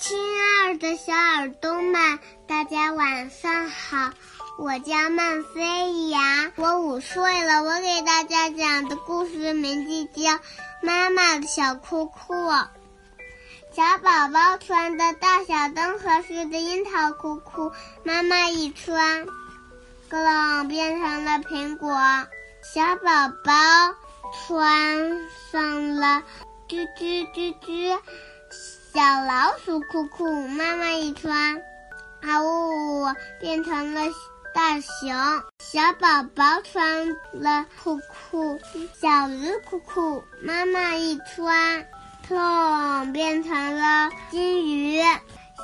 亲爱的小耳朵们，大家晚上好！我叫曼飞扬，我五岁了。我给大家讲的故事名字叫《妈妈的小裤裤》。小宝宝穿的大小灯合适的樱桃裤裤，妈妈一穿，咯楞变成了苹果。小宝宝穿上了吱吱吱吱。小老鼠裤裤，妈妈一穿，啊呜，变成了大熊。小宝宝穿了裤裤，小鱼裤裤，妈妈一穿，砰，变成了金鱼。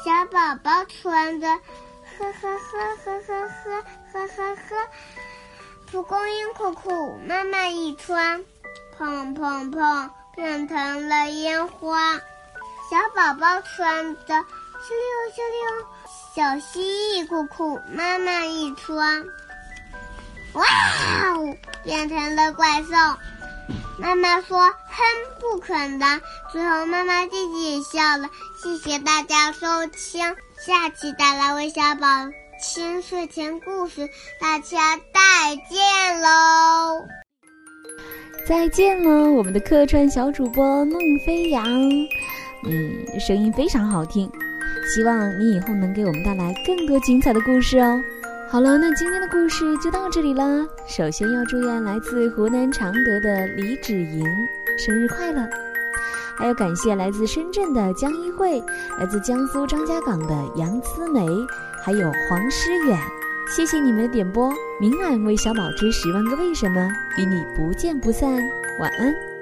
小宝宝穿的，呵呵呵呵呵呵呵呵呵，蒲公英裤裤，妈妈一穿，砰砰砰，变成了烟花。小宝宝穿的哧溜哧溜小蜥蜴裤裤，妈妈一穿，哇哦，变成了怪兽。妈妈说哼，不可能。最后妈妈自己也笑了。谢谢大家收听，下期带来为小宝听睡前故事，大家再见喽！再见了，我们的客串小主播孟飞扬。嗯，声音非常好听，希望你以后能给我们带来更多精彩的故事哦。好了，那今天的故事就到这里了。首先要祝愿来自湖南常德的李芷莹生日快乐，还要感谢来自深圳的江一慧，来自江苏张家港的杨思梅，还有黄诗远，谢谢你们的点播。明晚为小宝之十万个为什么与你不见不散，晚安。